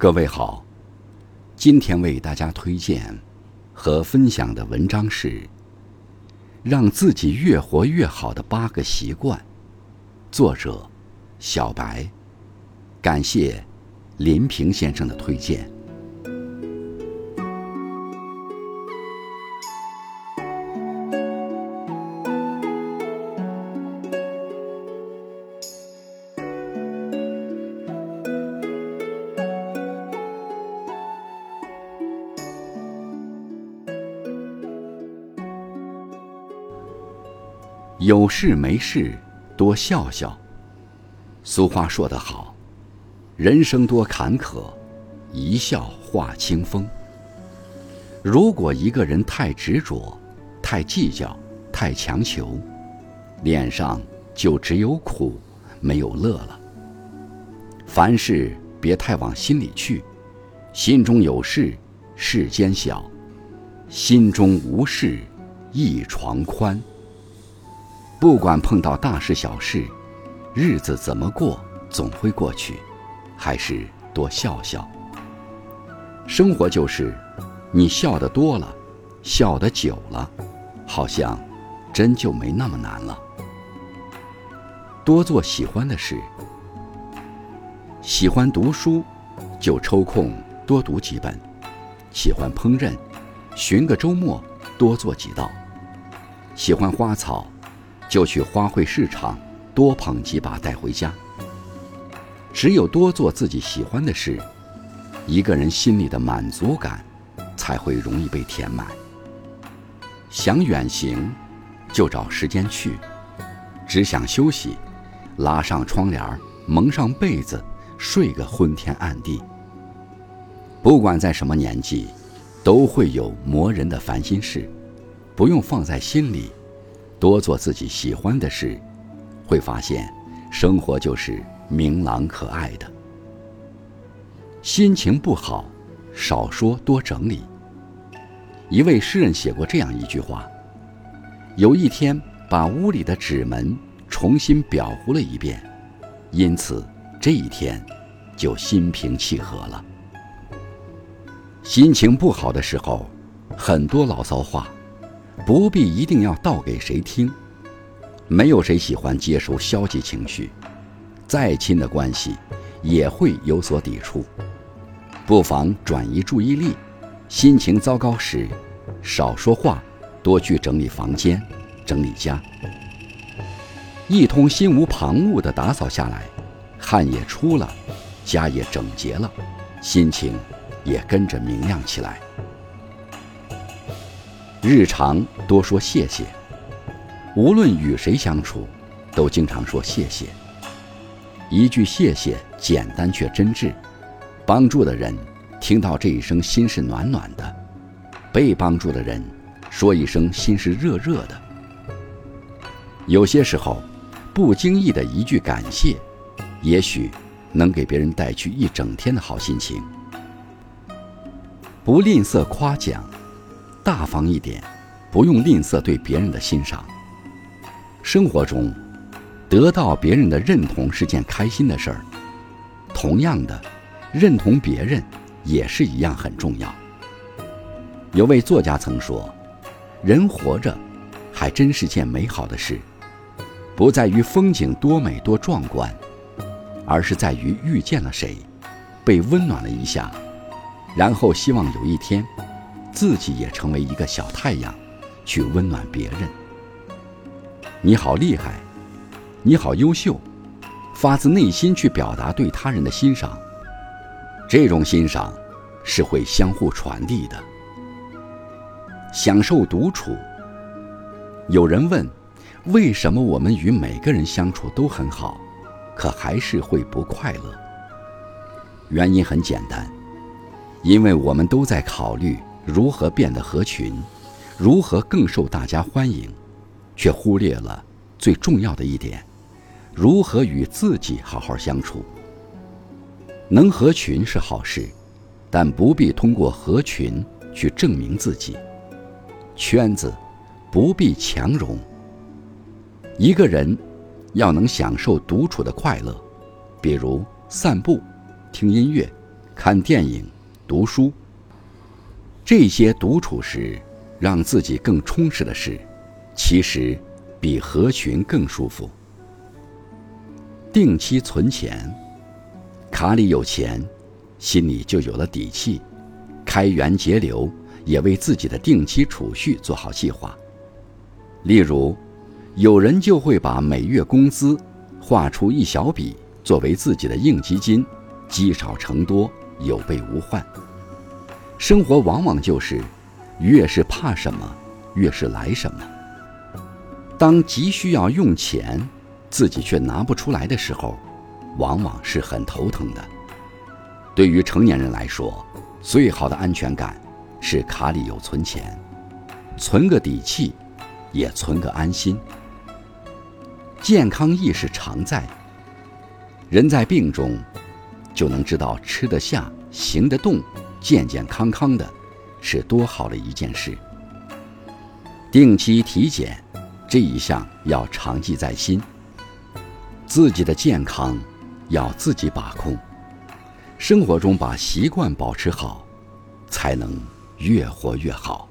各位好，今天为大家推荐和分享的文章是《让自己越活越好的八个习惯》，作者小白，感谢林平先生的推荐。有事没事多笑笑。俗话说得好，人生多坎坷，一笑化清风。如果一个人太执着、太计较、太强求，脸上就只有苦，没有乐了。凡事别太往心里去，心中有事，世间小；心中无事，一床宽。不管碰到大事小事，日子怎么过总会过去，还是多笑笑。生活就是，你笑得多了，笑得久了，好像真就没那么难了。多做喜欢的事，喜欢读书，就抽空多读几本；喜欢烹饪，寻个周末多做几道；喜欢花草。就去花卉市场，多捧几把带回家。只有多做自己喜欢的事，一个人心里的满足感才会容易被填满。想远行，就找时间去；只想休息，拉上窗帘，蒙上被子，睡个昏天暗地。不管在什么年纪，都会有磨人的烦心事，不用放在心里。多做自己喜欢的事，会发现生活就是明朗可爱的。心情不好，少说多整理。一位诗人写过这样一句话：有一天把屋里的纸门重新裱糊了一遍，因此这一天就心平气和了。心情不好的时候，很多牢骚话。不必一定要道给谁听，没有谁喜欢接受消极情绪，再亲的关系也会有所抵触。不妨转移注意力，心情糟糕时，少说话，多去整理房间，整理家。一通心无旁骛的打扫下来，汗也出了，家也整洁了，心情也跟着明亮起来。日常多说谢谢，无论与谁相处，都经常说谢谢。一句谢谢，简单却真挚，帮助的人听到这一声心是暖暖的，被帮助的人说一声心是热热的。有些时候，不经意的一句感谢，也许能给别人带去一整天的好心情。不吝啬夸奖。大方一点，不用吝啬对别人的欣赏。生活中，得到别人的认同是件开心的事儿。同样的，认同别人也是一样很重要。有位作家曾说：“人活着，还真是件美好的事，不在于风景多美多壮观，而是在于遇见了谁，被温暖了一下，然后希望有一天。”自己也成为一个小太阳，去温暖别人。你好厉害，你好优秀，发自内心去表达对他人的欣赏，这种欣赏是会相互传递的。享受独处。有人问，为什么我们与每个人相处都很好，可还是会不快乐？原因很简单，因为我们都在考虑。如何变得合群，如何更受大家欢迎，却忽略了最重要的一点：如何与自己好好相处。能合群是好事，但不必通过合群去证明自己。圈子不必强融。一个人要能享受独处的快乐，比如散步、听音乐、看电影、读书。这些独处时让自己更充实的事，其实比合群更舒服。定期存钱，卡里有钱，心里就有了底气，开源节流，也为自己的定期储蓄做好计划。例如，有人就会把每月工资划出一小笔作为自己的应急金，积少成多，有备无患。生活往往就是，越是怕什么，越是来什么。当急需要用钱，自己却拿不出来的时候，往往是很头疼的。对于成年人来说，最好的安全感是卡里有存钱，存个底气，也存个安心。健康意识常在，人在病中，就能知道吃得下，行得动。健健康康的，是多好的一件事。定期体检，这一项要常记在心。自己的健康要自己把控，生活中把习惯保持好，才能越活越好。